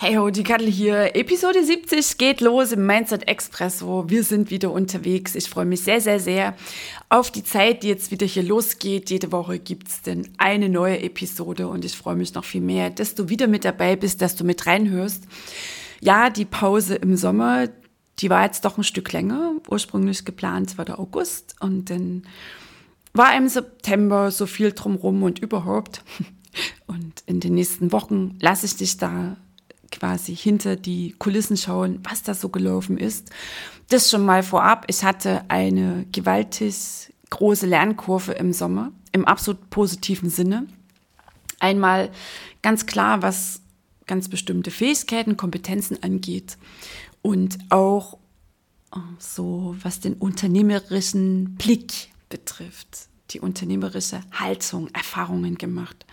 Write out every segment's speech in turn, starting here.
Hey ho, die Kattel hier. Episode 70 geht los im Mindset Expresso. Wir sind wieder unterwegs. Ich freue mich sehr, sehr, sehr auf die Zeit, die jetzt wieder hier losgeht. Jede Woche gibt es denn eine neue Episode und ich freue mich noch viel mehr, dass du wieder mit dabei bist, dass du mit reinhörst. Ja, die Pause im Sommer, die war jetzt doch ein Stück länger. Ursprünglich geplant war der August und dann war im September so viel drumrum und überhaupt. Und in den nächsten Wochen lasse ich dich da quasi hinter die Kulissen schauen, was da so gelaufen ist. Das schon mal vorab. Ich hatte eine gewaltig große Lernkurve im Sommer, im absolut positiven Sinne. Einmal ganz klar, was ganz bestimmte Fähigkeiten, Kompetenzen angeht und auch oh, so, was den unternehmerischen Blick betrifft, die unternehmerische Haltung, Erfahrungen gemacht.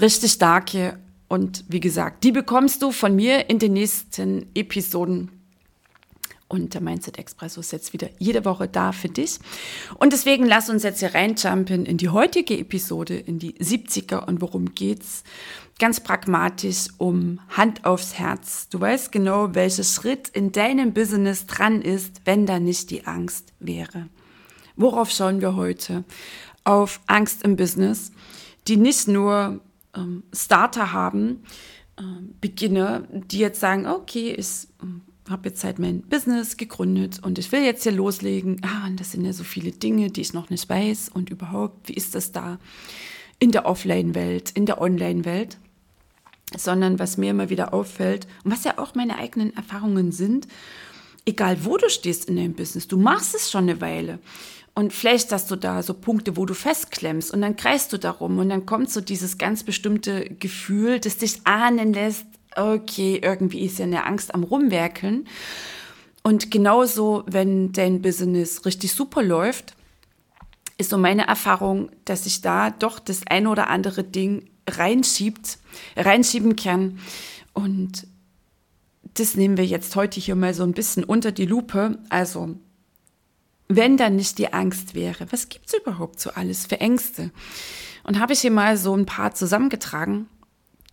Richtig starke und wie gesagt, die bekommst du von mir in den nächsten Episoden. Und der Mindset Expresso ist jetzt wieder jede Woche da für dich. Und deswegen lass uns jetzt hier reinjumpen in die heutige Episode, in die 70er. Und worum geht's? Ganz pragmatisch um Hand aufs Herz. Du weißt genau, welcher Schritt in deinem Business dran ist, wenn da nicht die Angst wäre. Worauf schauen wir heute? Auf Angst im Business, die nicht nur ähm, Starter haben, ähm, Beginner, die jetzt sagen, okay, ich ähm, habe jetzt halt mein Business gegründet und ich will jetzt hier loslegen. Ah, und das sind ja so viele Dinge, die ich noch nicht weiß und überhaupt, wie ist das da in der Offline-Welt, in der Online-Welt? Sondern was mir immer wieder auffällt und was ja auch meine eigenen Erfahrungen sind, egal wo du stehst in deinem Business, du machst es schon eine Weile. Und vielleicht hast du da so Punkte, wo du festklemmst und dann kreist du darum und dann kommt so dieses ganz bestimmte Gefühl, das dich ahnen lässt, okay, irgendwie ist ja eine Angst am Rumwerkeln. Und genauso, wenn dein Business richtig super läuft, ist so meine Erfahrung, dass sich da doch das ein oder andere Ding reinschiebt, reinschieben kann. Und das nehmen wir jetzt heute hier mal so ein bisschen unter die Lupe. Also wenn dann nicht die Angst wäre, was gibt es überhaupt so alles für Ängste? Und habe ich hier mal so ein paar zusammengetragen,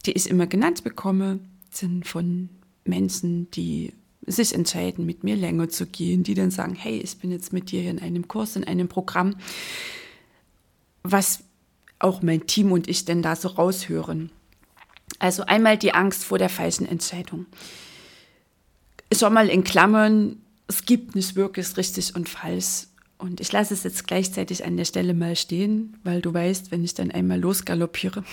die ich immer genannt bekomme, sind von Menschen, die sich entscheiden, mit mir länger zu gehen, die dann sagen, hey, ich bin jetzt mit dir in einem Kurs, in einem Programm, was auch mein Team und ich denn da so raushören. Also einmal die Angst vor der falschen Entscheidung. Schon mal in Klammern, es gibt nicht wirklich richtig und falsch. Und ich lasse es jetzt gleichzeitig an der Stelle mal stehen, weil du weißt, wenn ich dann einmal losgaloppiere,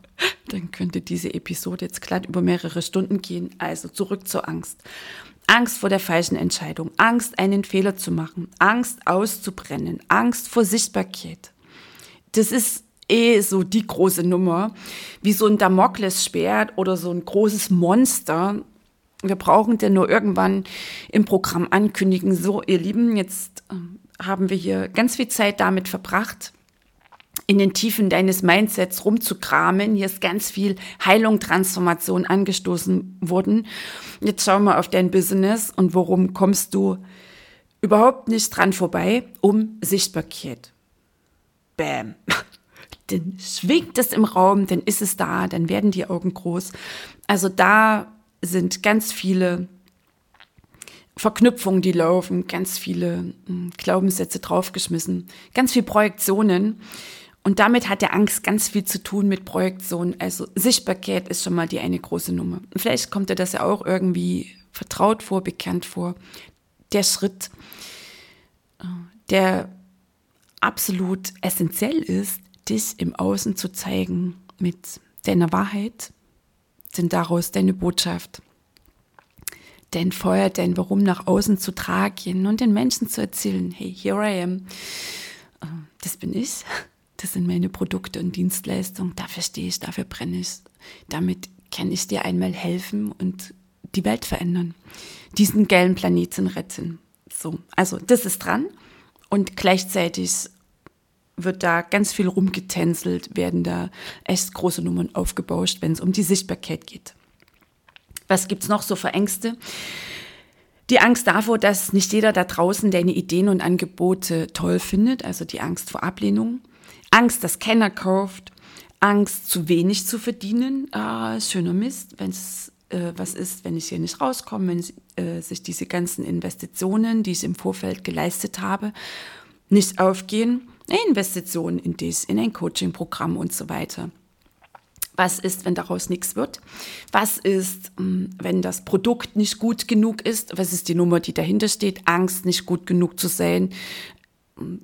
dann könnte diese Episode jetzt glatt über mehrere Stunden gehen. Also zurück zur Angst. Angst vor der falschen Entscheidung, Angst, einen Fehler zu machen, Angst auszubrennen, Angst vor Sichtbarkeit. Das ist eh so die große Nummer, wie so ein Damoklesschwert oder so ein großes Monster, wir brauchen denn nur irgendwann im Programm ankündigen, so ihr Lieben, jetzt äh, haben wir hier ganz viel Zeit damit verbracht, in den Tiefen deines Mindsets rumzukramen. Hier ist ganz viel Heilung, Transformation angestoßen worden. Jetzt schauen wir auf dein Business und worum kommst du überhaupt nicht dran vorbei? Um Sichtbarkeit. Bäm. Dann schwingt es im Raum, dann ist es da, dann werden die Augen groß. Also da sind ganz viele Verknüpfungen, die laufen, ganz viele hm, Glaubenssätze draufgeschmissen, ganz viel Projektionen. Und damit hat der Angst ganz viel zu tun mit Projektionen. Also Sichtbarkeit ist schon mal die eine große Nummer. Und vielleicht kommt dir das ja auch irgendwie vertraut vor, bekannt vor. Der Schritt, äh, der absolut essentiell ist, dich im Außen zu zeigen mit deiner Wahrheit, denn daraus deine Botschaft, dein Feuer, dein Warum nach außen zu tragen und den Menschen zu erzählen, hey, here I am. das bin ich. Das sind meine Produkte und Dienstleistungen. Dafür stehe ich, dafür brenne ich. Damit kann ich dir einmal helfen und die Welt verändern. Diesen geilen Planeten retten. So, also das ist dran. Und gleichzeitig wird da ganz viel rumgetänzelt, werden da echt große Nummern aufgebauscht, wenn es um die Sichtbarkeit geht. Was gibt es noch so für Ängste? Die Angst davor, dass nicht jeder da draußen deine Ideen und Angebote toll findet, also die Angst vor Ablehnung. Angst, dass keiner kauft. Angst, zu wenig zu verdienen. Ah, schöner Mist, wenn es äh, was ist, wenn ich hier nicht rauskomme, wenn äh, sich diese ganzen Investitionen, die ich im Vorfeld geleistet habe, nicht aufgehen. Investitionen in dies, in ein Coaching-Programm und so weiter. Was ist, wenn daraus nichts wird? Was ist, hm, wenn das Produkt nicht gut genug ist? Was ist die Nummer, die dahinter steht? Angst, nicht gut genug zu sein. Hm,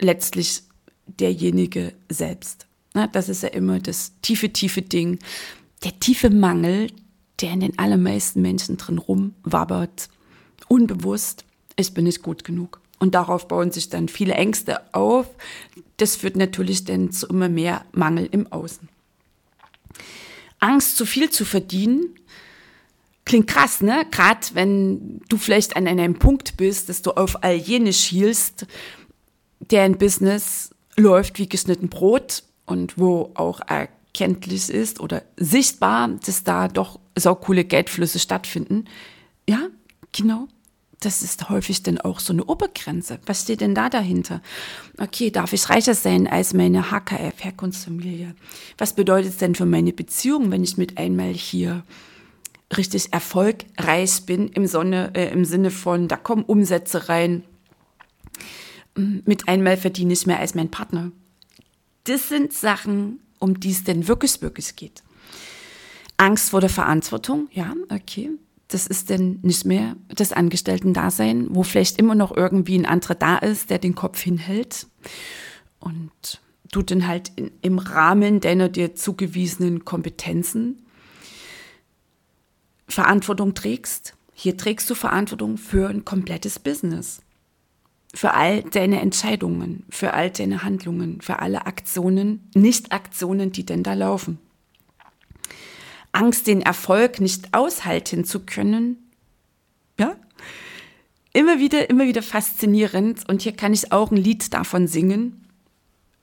letztlich derjenige selbst. Das ist ja immer das tiefe, tiefe Ding. Der tiefe Mangel, der in den allermeisten Menschen drin rumwabbert. Unbewusst, ich bin nicht gut genug. Und darauf bauen sich dann viele Ängste auf. Das führt natürlich dann zu immer mehr Mangel im Außen. Angst, zu viel zu verdienen, klingt krass, ne? Gerade wenn du vielleicht an einem Punkt bist, dass du auf all jene schielst, deren Business läuft wie geschnitten Brot und wo auch erkenntlich ist oder sichtbar, dass da doch so coole Geldflüsse stattfinden. Ja, genau das ist häufig dann auch so eine Obergrenze. Was steht denn da dahinter? Okay, darf ich reicher sein als meine HKF, Herkunftsfamilie? Was bedeutet es denn für meine Beziehung, wenn ich mit einmal hier richtig erfolgreich bin im, Sonne, äh, im Sinne von, da kommen Umsätze rein, mm, mit einmal verdiene ich mehr als mein Partner. Das sind Sachen, um die es denn wirklich, wirklich geht. Angst vor der Verantwortung, ja, okay das ist denn nicht mehr das Angestellten-Dasein, wo vielleicht immer noch irgendwie ein anderer da ist, der den Kopf hinhält und du dann halt in, im Rahmen deiner dir zugewiesenen Kompetenzen Verantwortung trägst. Hier trägst du Verantwortung für ein komplettes Business. Für all deine Entscheidungen, für all deine Handlungen, für alle Aktionen, Nicht-Aktionen, die denn da laufen. Angst, den Erfolg nicht aushalten zu können. Ja? Immer wieder, immer wieder faszinierend. Und hier kann ich auch ein Lied davon singen.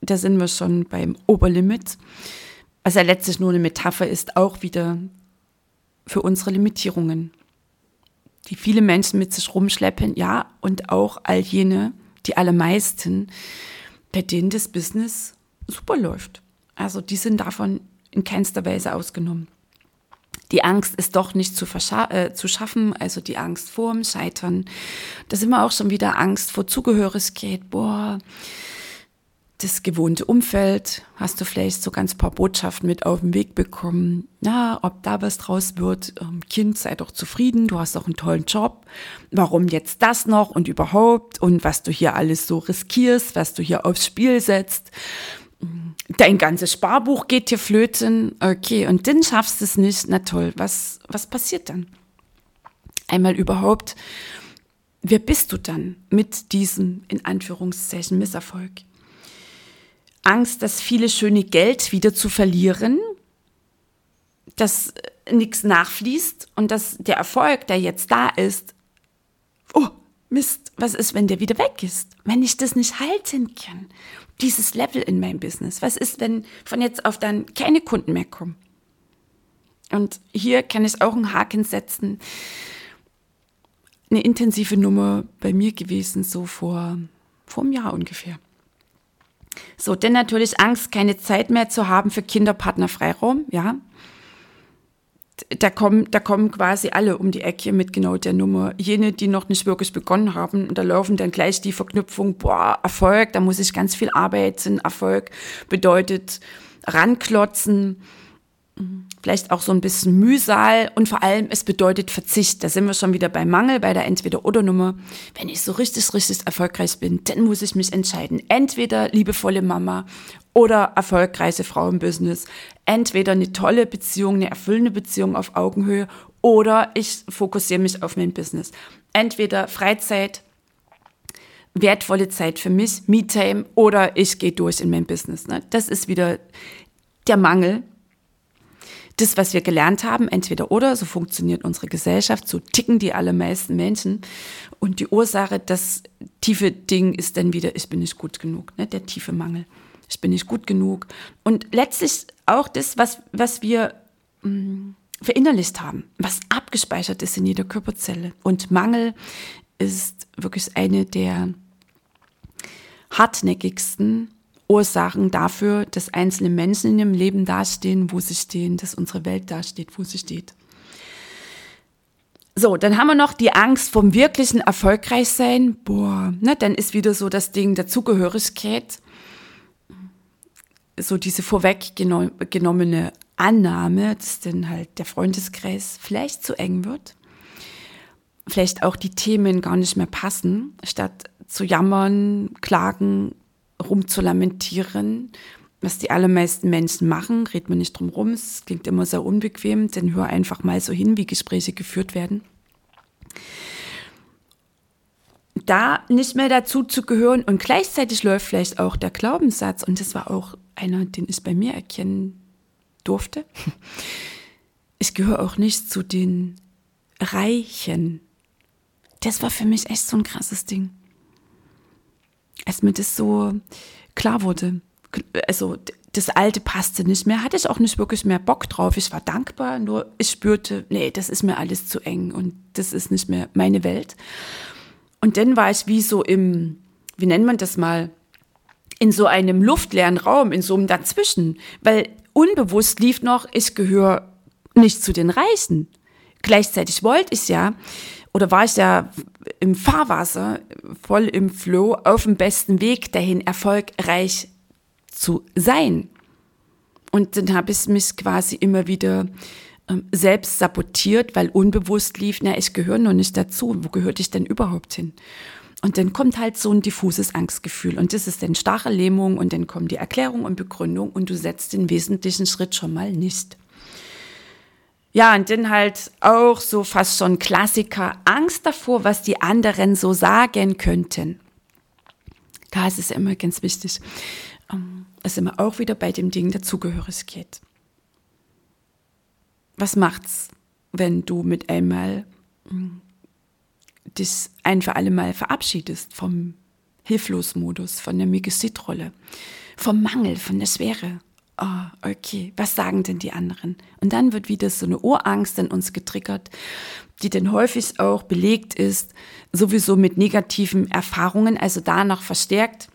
Da sind wir schon beim Oberlimit. Was ja letztlich nur eine Metapher ist, auch wieder für unsere Limitierungen, die viele Menschen mit sich rumschleppen. Ja, und auch all jene, die allermeisten, bei denen das Business super läuft. Also die sind davon in keinster Weise ausgenommen. Die Angst ist doch nicht zu, äh, zu schaffen, also die Angst vor dem Scheitern. Da sind wir auch schon wieder Angst vor Zugehörigkeit. Boah, das gewohnte Umfeld, hast du vielleicht so ganz paar Botschaften mit auf den Weg bekommen. Na, ob da was draus wird, ähm, Kind, sei doch zufrieden, du hast doch einen tollen Job. Warum jetzt das noch und überhaupt und was du hier alles so riskierst, was du hier aufs Spiel setzt dein ganzes Sparbuch geht dir flöten, okay, und dann schaffst du es nicht, na toll, was, was passiert dann? Einmal überhaupt, wer bist du dann mit diesem, in Anführungszeichen, Misserfolg? Angst, das viele schöne Geld wieder zu verlieren, dass nichts nachfließt und dass der Erfolg, der jetzt da ist, oh, Mist, was ist, wenn der wieder weg ist? Wenn ich das nicht halten kann? dieses Level in meinem Business? Was ist, wenn von jetzt auf dann keine Kunden mehr kommen? Und hier kann ich auch einen Haken setzen. Eine intensive Nummer bei mir gewesen, so vor, vor einem Jahr ungefähr. So, denn natürlich Angst, keine Zeit mehr zu haben für Kinderpartner Freiraum, ja da kommen, da kommen quasi alle um die Ecke mit genau der Nummer. Jene, die noch nicht wirklich begonnen haben, da laufen dann gleich die Verknüpfung, boah, Erfolg, da muss ich ganz viel arbeiten. Erfolg bedeutet ranklotzen, vielleicht auch so ein bisschen Mühsal und vor allem es bedeutet Verzicht. Da sind wir schon wieder beim Mangel, bei der Entweder-Oder-Nummer. Wenn ich so richtig, richtig erfolgreich bin, dann muss ich mich entscheiden. Entweder liebevolle Mama oder erfolgreiche Frau im Business. Entweder eine tolle Beziehung, eine erfüllende Beziehung auf Augenhöhe oder ich fokussiere mich auf mein Business. Entweder Freizeit, wertvolle Zeit für mich, Me-Time oder ich gehe durch in mein Business. Ne? Das ist wieder der Mangel. Das, was wir gelernt haben, entweder oder, so funktioniert unsere Gesellschaft, so ticken die allermeisten Menschen. Und die Ursache, das tiefe Ding ist dann wieder, ich bin nicht gut genug, ne? der tiefe Mangel. Ich bin nicht gut genug. Und letztlich auch das, was, was wir mh, mm, verinnerlicht haben, was abgespeichert ist in jeder Körperzelle. Und Mangel ist wirklich eine der hartnäckigsten Ursachen dafür, dass einzelne Menschen in ihrem Leben dastehen, wo sie stehen, dass unsere Welt dasteht, wo sie steht. So, dann haben wir noch die Angst vom wirklichen Erfolgreichsein. Boah, ne, dann ist wieder so das Ding der Zugehörigkeit. So diese vorweggenommene Annahme, dass dann halt der Freundeskreis vielleicht zu eng wird. Vielleicht auch die Themen gar nicht mehr passen, statt zu jammern, klagen, rumzulamentieren, was die allermeisten Menschen machen, redet man nicht drum rum, es klingt immer sehr unbequem, denn hör einfach mal so hin, wie Gespräche geführt werden. Da nicht mehr dazu zu gehören und gleichzeitig läuft vielleicht auch der Glaubenssatz, und das war auch einer, den ich bei mir erkennen durfte. Ich gehöre auch nicht zu den Reichen. Das war für mich echt so ein krasses Ding als mir das so klar wurde, also das Alte passte nicht mehr, hatte ich auch nicht wirklich mehr Bock drauf. Ich war dankbar, nur ich spürte, nee, das ist mir alles zu eng und das ist nicht mehr meine Welt. Und dann war ich wie so im, wie nennt man das mal, in so einem luftleeren Raum, in so einem Dazwischen, weil unbewusst lief noch, ich gehöre nicht zu den Reichen. Gleichzeitig wollte ich ja, oder war ich ja im Fahrwasser, voll im Flow, auf dem besten Weg dahin, erfolgreich zu sein. Und dann habe ich mich quasi immer wieder ähm, selbst sabotiert, weil unbewusst lief, na, ich gehöre noch nicht dazu. Wo gehörte ich denn überhaupt hin? Und dann kommt halt so ein diffuses Angstgefühl. Und das ist dann starre Lähmung und dann kommen die Erklärung und Begründung und du setzt den wesentlichen Schritt schon mal nicht. Ja, und dann halt auch so fast schon Klassiker, Angst davor, was die anderen so sagen könnten. Da ist es immer ganz wichtig. Ähm, da sind wir auch wieder bei dem Ding der Zugehörigkeit. Was macht's, wenn du mit einmal hm, dich ein für alle Mal verabschiedest vom Hilflosmodus, von der Megesitrolle, vom Mangel, von der Schwere, oh, okay, was sagen denn die anderen? Und dann wird wieder so eine Urangst in uns getriggert, die dann häufig auch belegt ist, sowieso mit negativen Erfahrungen, also danach verstärkt,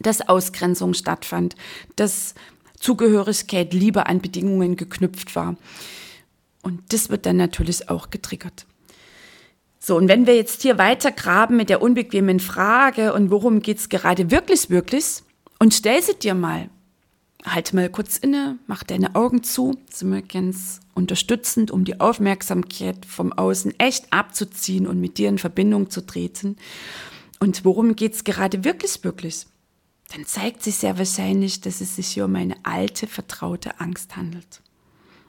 dass Ausgrenzung stattfand, dass Zugehörigkeit lieber an Bedingungen geknüpft war. Und das wird dann natürlich auch getriggert. So, und wenn wir jetzt hier weiter graben mit der unbequemen Frage und worum geht's gerade wirklich, wirklich, und stell sie dir mal, halt mal kurz inne, mach deine Augen zu, sind wir ganz unterstützend, um die Aufmerksamkeit vom Außen echt abzuziehen und mit dir in Verbindung zu treten. Und worum geht's gerade wirklich, wirklich? Dann zeigt sich sehr wahrscheinlich, dass es sich hier um eine alte, vertraute Angst handelt.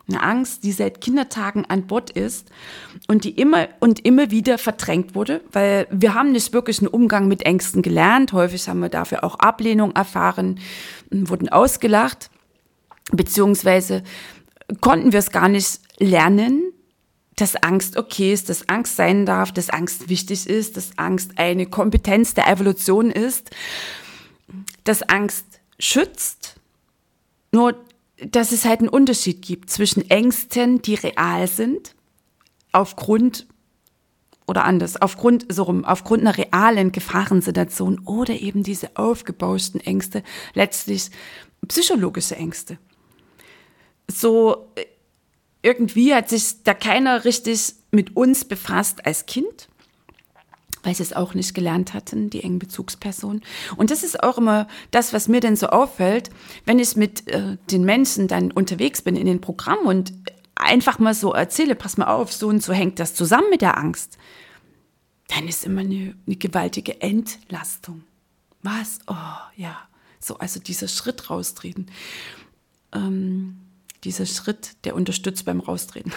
Eine Angst, die seit Kindertagen an Bord ist und die immer und immer wieder verdrängt wurde, weil wir haben nicht wirklich einen Umgang mit Ängsten gelernt. Häufig haben wir dafür auch Ablehnung erfahren, wurden ausgelacht, beziehungsweise konnten wir es gar nicht lernen, dass Angst okay ist, dass Angst sein darf, dass Angst wichtig ist, dass Angst eine Kompetenz der Evolution ist, dass Angst schützt. Nur dass es halt einen Unterschied gibt zwischen Ängsten, die real sind, aufgrund oder anders, aufgrund, so rum, aufgrund einer realen Gefahrensituation oder eben diese aufgebauschten Ängste, letztlich psychologische Ängste. So irgendwie hat sich da keiner richtig mit uns befasst als Kind weil sie es auch nicht gelernt hatten, die engen Bezugspersonen. Und das ist auch immer das, was mir denn so auffällt, wenn ich mit äh, den Menschen dann unterwegs bin in den Programmen und einfach mal so erzähle, pass mal auf, so und so hängt das zusammen mit der Angst, dann ist immer eine, eine gewaltige Entlastung. Was? Oh, ja. So, also dieser Schritt raustreten. Ähm, dieser Schritt, der unterstützt beim Raustreten.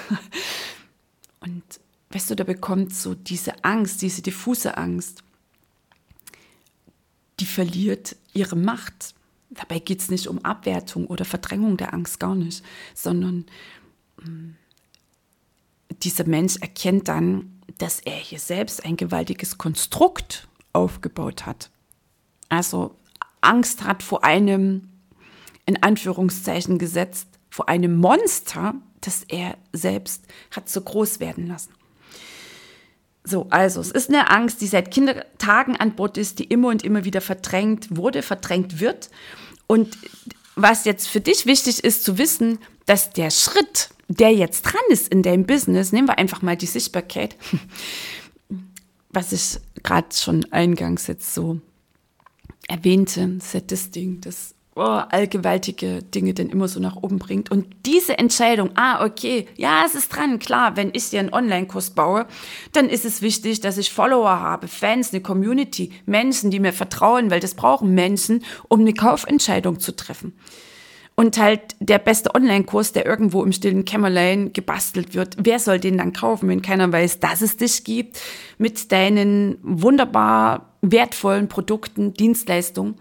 und weißt du, da bekommt so diese Angst, diese diffuse Angst, verliert ihre Macht. Dabei geht es nicht um Abwertung oder Verdrängung der Angst, gar nicht, sondern mm, dieser Mensch erkennt dann, dass er hier selbst ein gewaltiges Konstrukt aufgebaut hat. Also Angst hat vor einem, in Anführungszeichen gesetzt, vor einem Monster, das er selbst hat so groß werden lassen. So, also es ist eine Angst, die seit Kindertagen an Bord ist, die immer und immer wieder verdrängt wurde, verdrängt wird. Und was jetzt für dich wichtig ist zu wissen, dass der Schritt, der jetzt dran ist in deinem Business, nehmen wir einfach mal die Sichtbarkeit, was ich gerade schon eingangs jetzt so erwähnte, das Ding, das oh, allgewaltige Dinge denn immer so nach oben bringt. Und diese Entscheidung, ah, okay, ja, es ist dran, klar, wenn ich dir einen Online-Kurs baue, dann ist es wichtig, dass ich Follower habe, Fans, eine Community, Menschen, die mir vertrauen, weil das brauchen Menschen, um eine Kaufentscheidung zu treffen. Und halt der beste Online-Kurs, der irgendwo im stillen Kämmerlein gebastelt wird, wer soll den dann kaufen, wenn keiner weiß, dass es dich gibt, mit deinen wunderbar wertvollen Produkten, Dienstleistungen,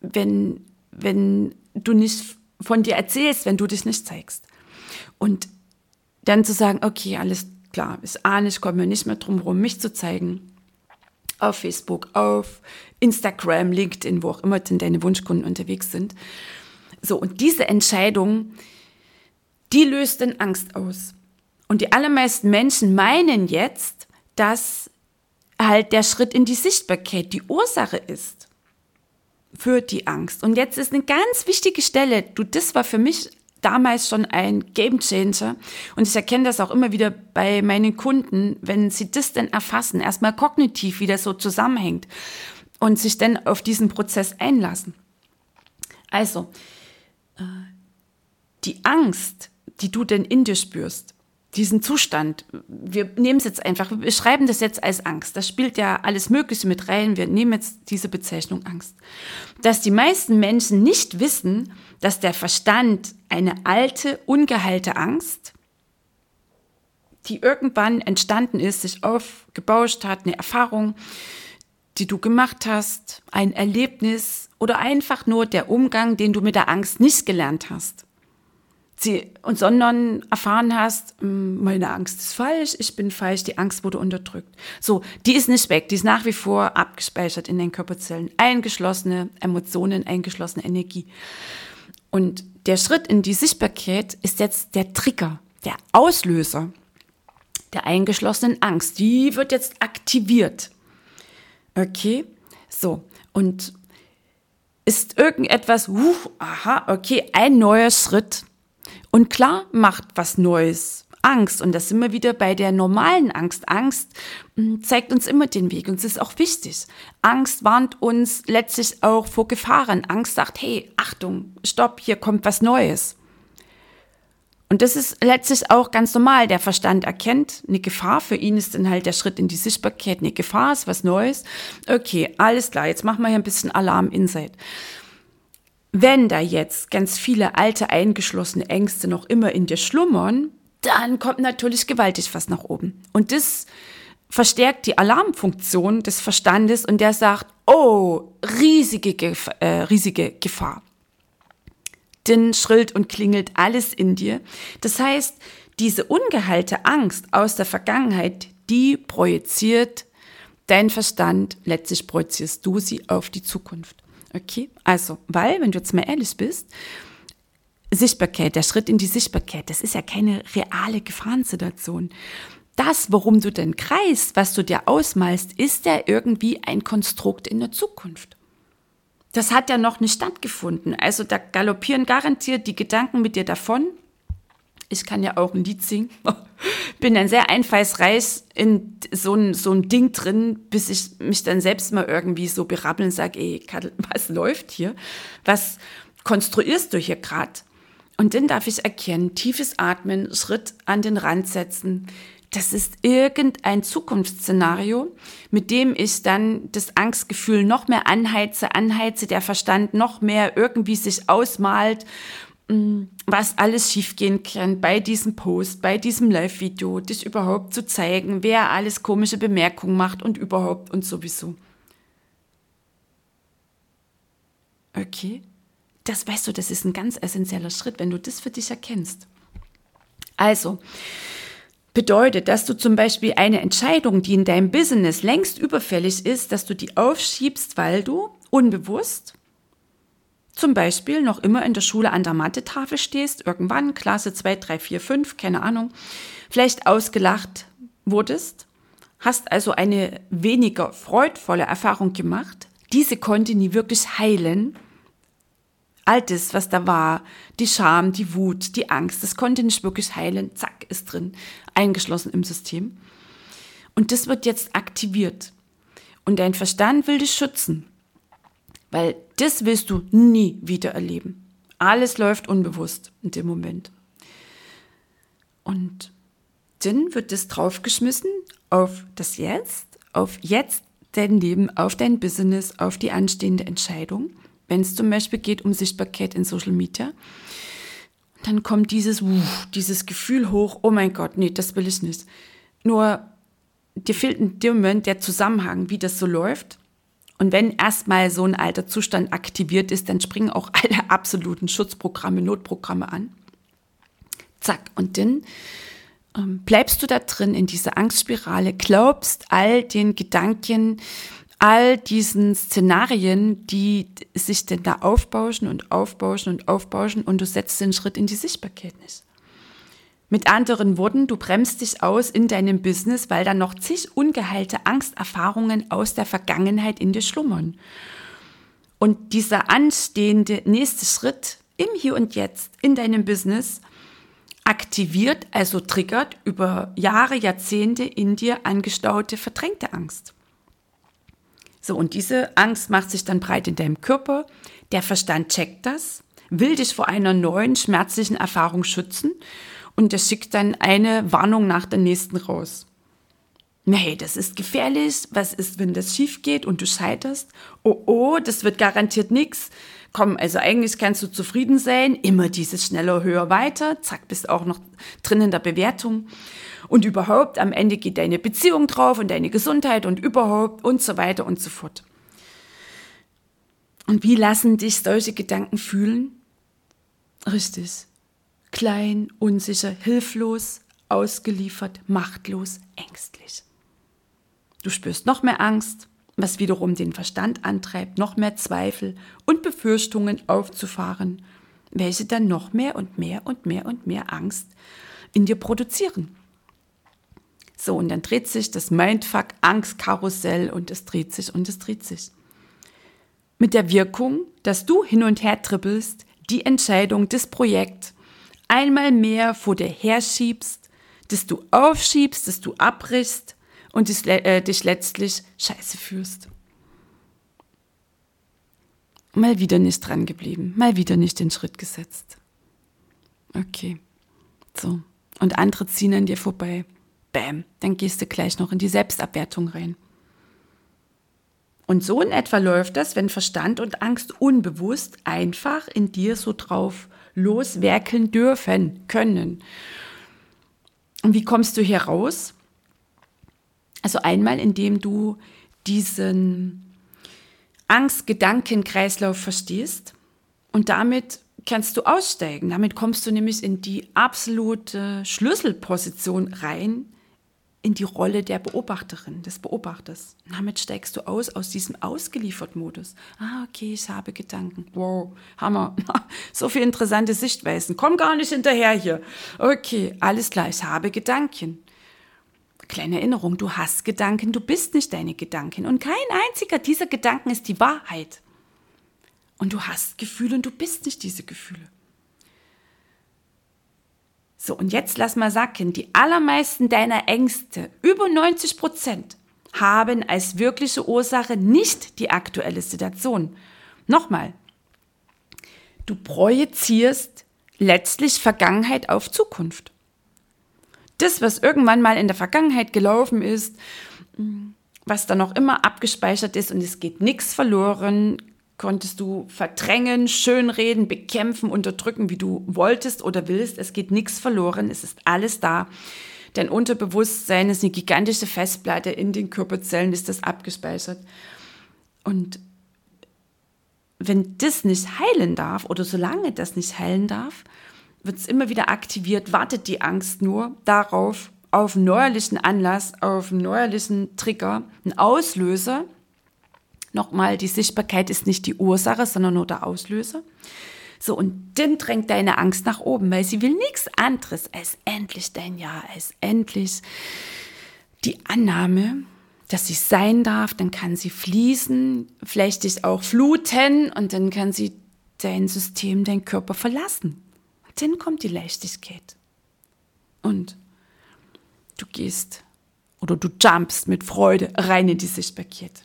wenn wenn du nicht von dir erzählst, wenn du dich nicht zeigst. Und dann zu sagen, okay, alles klar, ist ahne, ich komme nicht mehr drum herum, mich zu zeigen. Auf Facebook, auf Instagram, LinkedIn, wo auch immer denn deine Wunschkunden unterwegs sind. So, und diese Entscheidung, die löst dann Angst aus. Und die allermeisten Menschen meinen jetzt, dass halt der Schritt in die Sichtbarkeit die Ursache ist für die Angst. Und jetzt ist eine ganz wichtige Stelle, du, das war für mich damals schon ein Game Changer. Und ich erkenne das auch immer wieder bei meinen Kunden, wenn sie das denn erfassen, erstmal kognitiv, wie das so zusammenhängt und sich dann auf diesen Prozess einlassen. Also, äh, die Angst, die du denn in dir spürst, diesen Zustand, wir nehmen es jetzt einfach, wir schreiben das jetzt als Angst. Das spielt ja alles Mögliche mit rein. Wir nehmen jetzt diese Bezeichnung Angst. Dass die meisten Menschen nicht wissen, dass der Verstand eine alte, ungeheilte Angst, die irgendwann entstanden ist, sich aufgebauscht hat, eine Erfahrung, die du gemacht hast, ein Erlebnis oder einfach nur der Umgang, den du mit der Angst nicht gelernt hast sie, und sondern erfahren hast, hm, meine Angst ist falsch, ich bin falsch, die Angst wurde unterdrückt. So, die ist nicht weg, die ist nach wie vor abgespeichert in den Körperzellen, eingeschlossene Emotionen, eingeschlossene Energie. Und der Schritt in die Sichtbarkeit ist jetzt der Trigger, der Auslöser der eingeschlossenen Angst. Die wird jetzt aktiviert. Okay, so, und ist irgendetwas, uh, aha, okay, ein neuer Schritt und klar macht was Neues Angst. Und das sind wir wieder bei der normalen Angst. Angst hm, zeigt uns immer den Weg und es ist auch wichtig. Angst warnt uns letztlich auch vor Gefahren. Angst sagt, hey, Achtung, stopp, hier kommt was Neues. Und das ist letztlich auch ganz normal. Der Verstand erkennt eine Gefahr. Für ihn ist dann halt der Schritt in die Sichtbarkeit eine Gefahr, ist was Neues. Okay, alles klar, jetzt machen wir hier ein bisschen Alarm Inside. Wenn da jetzt ganz viele alte eingeschlossene Ängste noch immer in dir schlummern, dann kommt natürlich gewaltig was nach oben. Und das verstärkt die Alarmfunktion des Verstandes und der sagt, oh, riesige, Gef äh, riesige Gefahr. Denn schrillt und klingelt alles in dir. Das heißt, diese ungeheilte Angst aus der Vergangenheit, die projiziert dein Verstand, letztlich projizierst du sie auf die Zukunft. Okay, also, weil, wenn du jetzt mal ehrlich bist, Sichtbarkeit, der Schritt in die Sichtbarkeit, das ist ja keine reale Gefahrensituation. Das, worum du denn kreist, was du dir ausmalst, ist ja irgendwie ein Konstrukt in der Zukunft. Das hat ja noch nicht stattgefunden. Also da galoppieren garantiert die Gedanken mit dir davon. Ich kann ja auch ein Lied singen. Bin dann sehr einfallsreich in so ein, so ein Ding drin, bis ich mich dann selbst mal irgendwie so berappeln und sage, ey, Kattel, was läuft hier? Was konstruierst du hier gerade? Und dann darf ich erkennen, tiefes Atmen, Schritt an den Rand setzen. Das ist irgendein Zukunftsszenario, mit dem ich dann das Angstgefühl noch mehr anheize, anheize, der Verstand noch mehr irgendwie sich ausmalt was alles schiefgehen kann bei diesem Post, bei diesem Live-Video, dich überhaupt zu zeigen, wer alles komische Bemerkungen macht und überhaupt und sowieso. Okay, das weißt du, das ist ein ganz essentieller Schritt, wenn du das für dich erkennst. Also, bedeutet, dass du zum Beispiel eine Entscheidung, die in deinem Business längst überfällig ist, dass du die aufschiebst, weil du unbewusst zum Beispiel noch immer in der Schule an der Mathe-Tafel stehst, irgendwann, Klasse 2, 3, 4, 5, keine Ahnung, vielleicht ausgelacht wurdest, hast also eine weniger freudvolle Erfahrung gemacht. Diese konnte nie wirklich heilen. Altes, was da war, die Scham, die Wut, die Angst, das konnte nicht wirklich heilen. Zack, ist drin, eingeschlossen im System. Und das wird jetzt aktiviert. Und dein Verstand will dich schützen. Weil das willst du nie wieder erleben. Alles läuft unbewusst in dem Moment. Und dann wird das draufgeschmissen auf das Jetzt, auf jetzt dein Leben, auf dein Business, auf die anstehende Entscheidung. Wenn es zum Beispiel geht um Sichtbarkeit in Social Media, dann kommt dieses, dieses Gefühl hoch, oh mein Gott, nee, das will ich nicht. Nur dir fehlt in dem Moment der Zusammenhang, wie das so läuft. Und wenn erstmal so ein alter Zustand aktiviert ist, dann springen auch alle absoluten Schutzprogramme, Notprogramme an. Zack. Und dann ähm, bleibst du da drin in dieser Angstspirale, glaubst all den Gedanken, all diesen Szenarien, die sich denn da aufbauschen und aufbauschen und aufbauschen und du setzt den Schritt in die Sichtbarkeit nicht. Mit anderen Worten, du bremst dich aus in deinem Business, weil da noch zig ungeheilte Angsterfahrungen aus der Vergangenheit in dir schlummern. Und dieser anstehende nächste Schritt im Hier und Jetzt in deinem Business aktiviert, also triggert über Jahre, Jahrzehnte in dir angestaute, verdrängte Angst. So, und diese Angst macht sich dann breit in deinem Körper. Der Verstand checkt das, will dich vor einer neuen, schmerzlichen Erfahrung schützen und er schickt dann eine Warnung nach der nächsten raus. Nee, das ist gefährlich. Was ist, wenn das schief geht und du scheiterst? Oh, oh, das wird garantiert nichts. Komm, also eigentlich kannst du zufrieden sein. Immer dieses schneller, höher, weiter. Zack, bist auch noch drin in der Bewertung. Und überhaupt, am Ende geht deine Beziehung drauf und deine Gesundheit und überhaupt und so weiter und so fort. Und wie lassen dich solche Gedanken fühlen? Richtig klein, unsicher, hilflos, ausgeliefert, machtlos, ängstlich. Du spürst noch mehr Angst, was wiederum den Verstand antreibt, noch mehr Zweifel und Befürchtungen aufzufahren, welche dann noch mehr und mehr und mehr und mehr Angst in dir produzieren. So, und dann dreht sich das Mindfuck Angstkarussell und es dreht sich und es dreht sich. Mit der Wirkung, dass du hin und her trippelst, die Entscheidung, das Projekt, einmal mehr vor dir herschiebst, dass du aufschiebst, dass du abbrichst und dich, äh, dich letztlich scheiße fühlst. Mal wieder nicht dran geblieben, mal wieder nicht den Schritt gesetzt. Okay, so. Und andere ziehen an dir vorbei. Bäm, dann gehst du gleich noch in die Selbstabwertung rein. Und so in etwa läuft das, wenn Verstand und Angst unbewusst einfach in dir so drauf loswerkeln dürfen, können. Und wie kommst du hier raus? Also einmal, indem du diesen Angst-Gedanken-Kreislauf verstehst und damit kannst du aussteigen. Damit kommst du nämlich in die absolute Schlüsselposition rein, in die Rolle der Beobachterin, des Beobachters. damit steigst du aus aus diesem Ausgeliefert-Modus. Ah, okay, ich habe Gedanken. Wow, Hammer. So viele interessante Sichtweisen. Komm gar nicht hinterher hier. Okay, alles klar, ich habe Gedanken. Kleine Erinnerung, du hast Gedanken, du bist nicht deine Gedanken. Und kein einziger dieser Gedanken ist die Wahrheit. Und du hast Gefühle und du bist nicht diese Gefühle. So, und jetzt lass mal sacken, die allermeisten deiner Ängste, über 90 Prozent, haben als wirkliche Ursache nicht die aktuelle Situation. Nochmal, du projizierst letztlich Vergangenheit auf Zukunft. Das, was irgendwann mal in der Vergangenheit gelaufen ist, was dann noch immer abgespeichert ist und es geht nichts verloren, konntest du verdrängen, schönreden, bekämpfen, unterdrücken, wie du wolltest oder willst. Es geht nichts verloren, es ist alles da. Dein Unterbewusstsein ist eine gigantische Festplatte, in den Körperzellen ist das abgespeichert. Und wenn das nicht heilen darf oder solange das nicht heilen darf, wird es immer wieder aktiviert, wartet die Angst nur darauf, auf neuerlichen Anlass, auf neuerlichen Trigger, einen Auslöser. Nochmal, die Sichtbarkeit ist nicht die Ursache, sondern nur der Auslöser. So, und dann drängt deine Angst nach oben, weil sie will nichts anderes als endlich dein Ja, als endlich die Annahme, dass sie sein darf, dann kann sie fließen, vielleicht dich auch fluten und dann kann sie dein System, dein Körper verlassen. Und dann kommt die Leichtigkeit. Und du gehst oder du jumpst mit Freude rein in die Sichtbarkeit.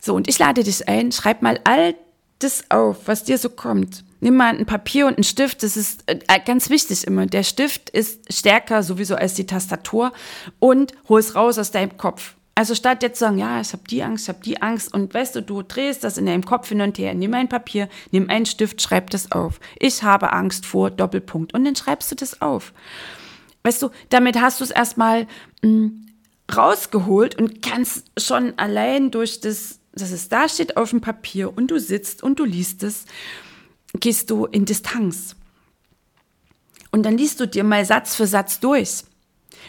So, und ich lade dich ein, schreib mal all das auf, was dir so kommt nimm mal ein Papier und einen Stift. Das ist äh, ganz wichtig immer. Der Stift ist stärker sowieso als die Tastatur und hol es raus aus deinem Kopf. Also statt jetzt zu sagen, ja, ich habe die Angst, ich habe die Angst und weißt du, du drehst das in deinem Kopf hin und her. Nimm ein Papier, nimm einen Stift, schreib das auf. Ich habe Angst vor Doppelpunkt und dann schreibst du das auf. Weißt du, damit hast du es erstmal hm, rausgeholt und kannst schon allein durch das, dass es da steht auf dem Papier und du sitzt und du liest es, gehst du in Distanz. Und dann liest du dir mal Satz für Satz durch.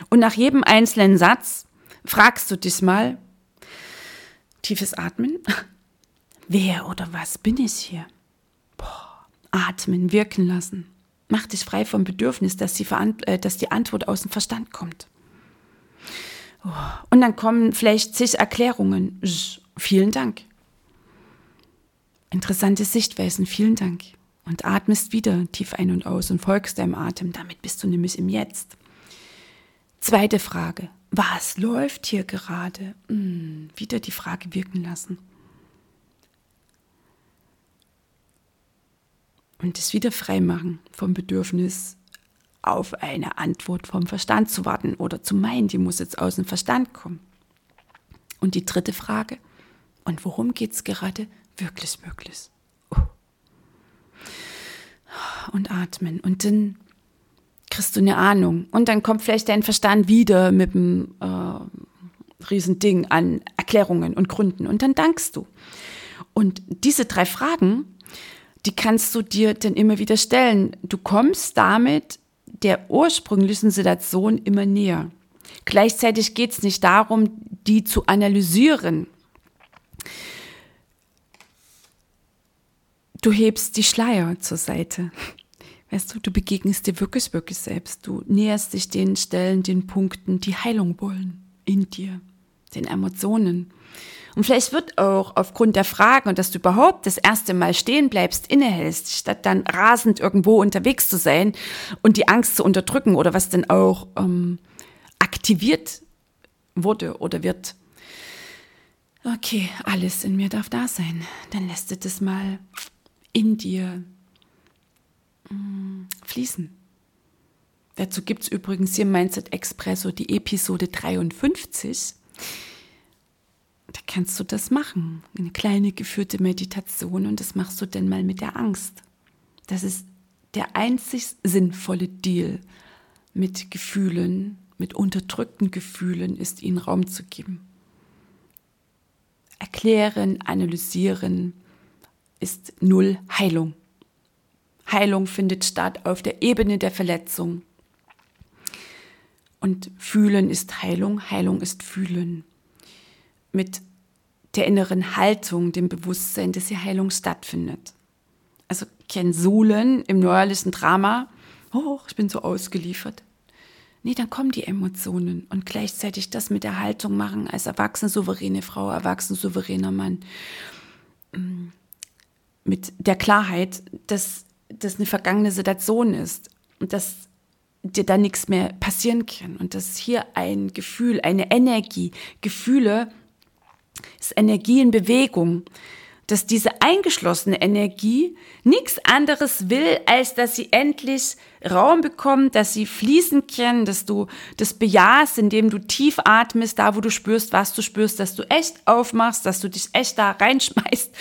Und nach jedem einzelnen Satz fragst du dich mal, tiefes Atmen, wer oder was bin ich hier? Boah, atmen, wirken lassen. Mach dich frei vom Bedürfnis, dass die, äh, dass die Antwort aus dem Verstand kommt. Oh, und dann kommen vielleicht zig Erklärungen. Vielen Dank. Interessante Sichtweisen, vielen Dank. Und atmest wieder tief ein und aus und folgst deinem Atem. Damit bist du nämlich im Jetzt. Zweite Frage. Was läuft hier gerade? Hm, wieder die Frage wirken lassen. Und es wieder freimachen vom Bedürfnis, auf eine Antwort vom Verstand zu warten oder zu meinen, die muss jetzt aus dem Verstand kommen. Und die dritte Frage. Und worum geht es gerade? wirklich möglich. Oh. Und atmen. Und dann kriegst du eine Ahnung. Und dann kommt vielleicht dein Verstand wieder mit einem äh, Riesending an Erklärungen und Gründen. Und dann dankst du. Und diese drei Fragen, die kannst du dir dann immer wieder stellen. Du kommst damit der ursprünglichen Situation immer näher. Gleichzeitig geht es nicht darum, die zu analysieren, du hebst die Schleier zur Seite. Weißt du, du begegnest dir wirklich, wirklich selbst. Du näherst dich den Stellen, den Punkten, die Heilung wollen in dir, den Emotionen. Und vielleicht wird auch aufgrund der Fragen und dass du überhaupt das erste Mal stehen bleibst, innehältst, statt dann rasend irgendwo unterwegs zu sein und die Angst zu unterdrücken oder was denn auch ähm, aktiviert wurde oder wird. Okay, alles in mir darf da sein. Dann lässt du das mal in dir mm, fließen. Dazu gibt es übrigens hier Mindset Expresso die Episode 53. Da kannst du das machen. Eine kleine geführte Meditation und das machst du dann mal mit der Angst. Das ist der einzig sinnvolle Deal mit Gefühlen, mit unterdrückten Gefühlen, ist ihnen Raum zu geben. Erklären, analysieren, ist null Heilung. Heilung findet statt auf der Ebene der Verletzung. Und fühlen ist Heilung, Heilung ist fühlen. Mit der inneren Haltung, dem Bewusstsein, dass hier Heilung stattfindet. Also kein Suhlen im neuerlichen Drama, oh, ich bin so ausgeliefert. Nee, dann kommen die Emotionen und gleichzeitig das mit der Haltung machen als erwachsene souveräne Frau, erwachsen souveräner Mann. Mit der Klarheit, dass das eine vergangene Situation ist und dass dir da nichts mehr passieren kann und dass hier ein Gefühl, eine Energie, Gefühle ist Energie in Bewegung dass diese eingeschlossene Energie nichts anderes will, als dass sie endlich Raum bekommt, dass sie fließen kann, dass du das bejahst, indem du tief atmest, da wo du spürst, was du spürst, dass du echt aufmachst, dass du dich echt da reinschmeißt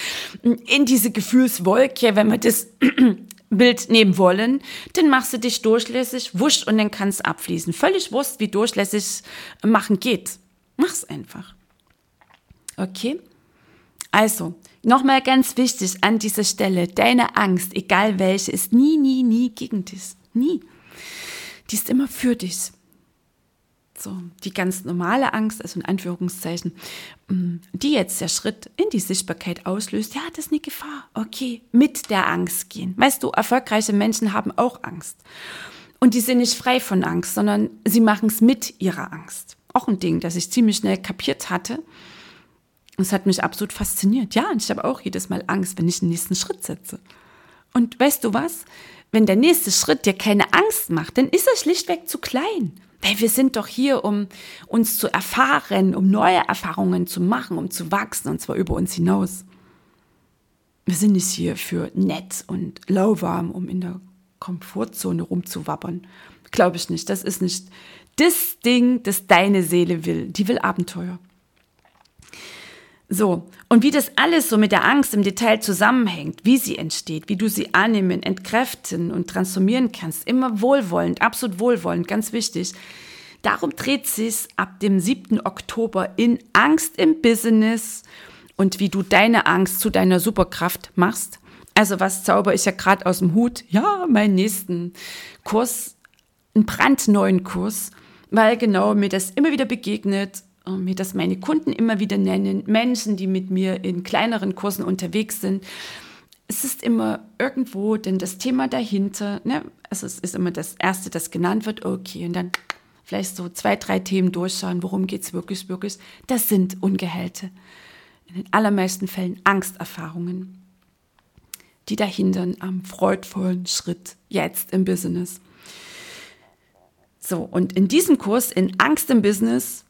in diese Gefühlswolke, wenn wir das Bild nehmen wollen, dann machst du dich durchlässig, wusch und dann kannst abfließen. Völlig wurscht, wie durchlässig machen geht. Mach's einfach. Okay? Also, nochmal ganz wichtig an dieser Stelle, deine Angst, egal welche, ist nie, nie, nie gegen dich. Nie. Die ist immer für dich. So, die ganz normale Angst, also in Anführungszeichen, mm, die jetzt der Schritt in die Sichtbarkeit auslöst, ja, das ist eine Gefahr. Okay, mit der Angst gehen. Weißt du, erfolgreiche Menschen haben auch Angst. Und die sind nicht frei von Angst, sondern sie machen es mit ihrer Angst. Auch ein Ding, das ich ziemlich schnell kapiert hatte. Es hat mich absolut fasziniert. Ja, und ich habe auch jedes Mal Angst, wenn ich den nächsten Schritt setze. Und weißt du was? Wenn der nächste Schritt dir keine Angst macht, dann ist er schlichtweg zu klein. Weil wir sind doch hier, um uns zu erfahren, um neue Erfahrungen zu machen, um zu wachsen, und zwar über uns hinaus. Wir sind nicht hier für nett und lauwarm, um in der Komfortzone rumzuwappern. Glaube ich nicht. Das ist nicht das Ding, das deine Seele will. Die will Abenteuer. So, und wie das alles so mit der Angst im Detail zusammenhängt, wie sie entsteht, wie du sie annehmen, entkräften und transformieren kannst, immer wohlwollend, absolut wohlwollend, ganz wichtig. Darum dreht sich ab dem 7. Oktober in Angst im Business und wie du deine Angst zu deiner Superkraft machst. Also was zauber ich ja gerade aus dem Hut? Ja, meinen nächsten Kurs, einen brandneuen Kurs, weil genau mir das immer wieder begegnet mir das meine Kunden immer wieder nennen, Menschen, die mit mir in kleineren Kursen unterwegs sind. Es ist immer irgendwo denn das Thema dahinter. Ne? Also es ist immer das Erste, das genannt wird. Okay, und dann vielleicht so zwei, drei Themen durchschauen. Worum geht es wirklich, wirklich? Das sind Ungehälter. In den allermeisten Fällen Angsterfahrungen, die da am freudvollen Schritt jetzt im Business. So, und in diesem Kurs, in Angst im Business,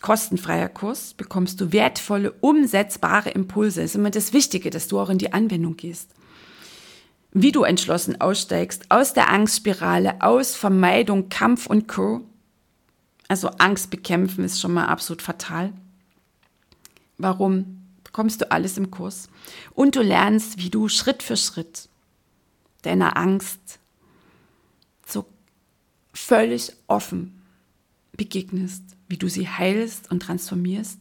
kostenfreier Kurs bekommst du wertvolle, umsetzbare Impulse. Das ist immer das Wichtige, dass du auch in die Anwendung gehst. Wie du entschlossen aussteigst aus der Angstspirale, aus Vermeidung, Kampf und Co. Also Angst bekämpfen ist schon mal absolut fatal. Warum? Bekommst du alles im Kurs. Und du lernst, wie du Schritt für Schritt deiner Angst so völlig offen begegnest wie du sie heilst und transformierst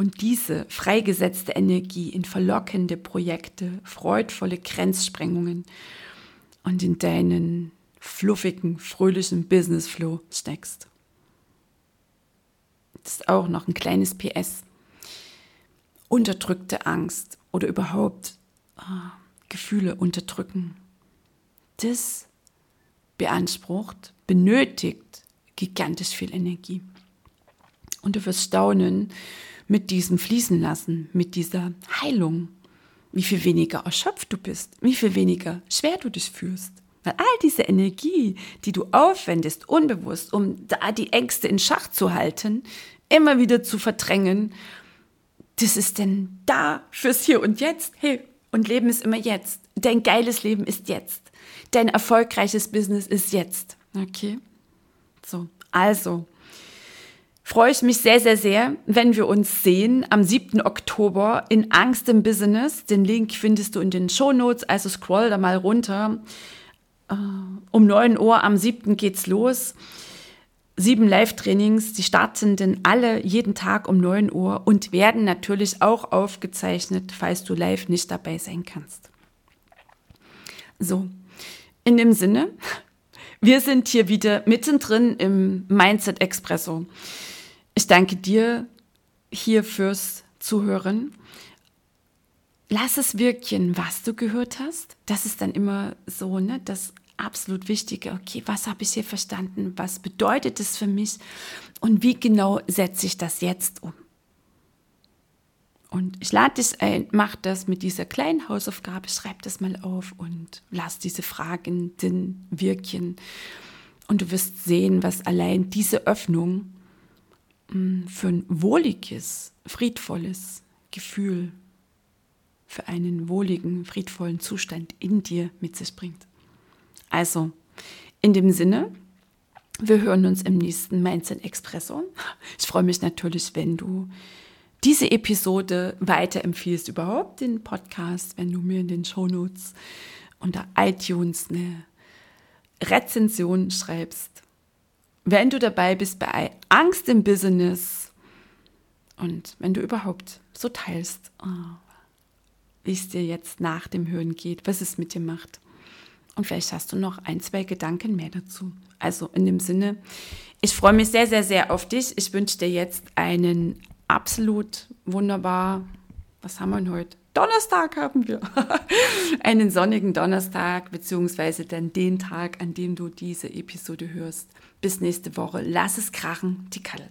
und diese freigesetzte Energie in verlockende Projekte, freudvolle Grenzsprengungen und in deinen fluffigen, fröhlichen Business Flow steckst. Das ist auch noch ein kleines PS. Unterdrückte Angst oder überhaupt oh, Gefühle unterdrücken. Das beansprucht, benötigt gigantisch viel Energie. Und du wirst staunen mit diesem Fließen lassen, mit dieser Heilung, wie viel weniger erschöpft du bist, wie viel weniger schwer du dich fühlst. Weil all diese Energie, die du aufwendest, unbewusst, um da die Ängste in Schach zu halten, immer wieder zu verdrängen, das ist denn da fürs Hier und Jetzt. Hey, und Leben ist immer jetzt. Dein geiles Leben ist jetzt. Dein erfolgreiches Business ist jetzt. Okay? So, also, freue ich mich sehr, sehr, sehr, wenn wir uns sehen am 7. Oktober in Angst im Business. Den Link findest du in den Show Notes, also scroll da mal runter. Äh, um 9 Uhr am 7. geht's los. Sieben Live-Trainings, die starten denn alle jeden Tag um 9 Uhr und werden natürlich auch aufgezeichnet, falls du live nicht dabei sein kannst. So, in dem Sinne, wir sind hier wieder mittendrin im Mindset Expresso. Ich danke dir hier fürs Zuhören. Lass es wirken, was du gehört hast. Das ist dann immer so, ne, das absolut Wichtige. Okay, was habe ich hier verstanden? Was bedeutet es für mich? Und wie genau setze ich das jetzt um? Und ich lade dich ein, mach das mit dieser kleinen Hausaufgabe, schreib das mal auf und lass diese Fragen wirken. Und du wirst sehen, was allein diese Öffnung für ein wohliges, friedvolles Gefühl, für einen wohligen, friedvollen Zustand in dir mit sich bringt. Also, in dem Sinne, wir hören uns im nächsten Mindset Expresso. Ich freue mich natürlich, wenn du diese Episode weiterempfiehlst, überhaupt den Podcast, wenn du mir in den Show Notes unter iTunes eine Rezension schreibst wenn du dabei bist bei Angst im Business und wenn du überhaupt so teilst, oh, wie es dir jetzt nach dem Hören geht, was es mit dir macht. Und vielleicht hast du noch ein, zwei Gedanken mehr dazu. Also in dem Sinne, ich freue mich sehr, sehr, sehr auf dich. Ich wünsche dir jetzt einen absolut wunderbar, was haben wir denn heute? Donnerstag haben wir. einen sonnigen Donnerstag, beziehungsweise dann den Tag, an dem du diese Episode hörst. Bis nächste Woche. Lass es krachen, die Kalle.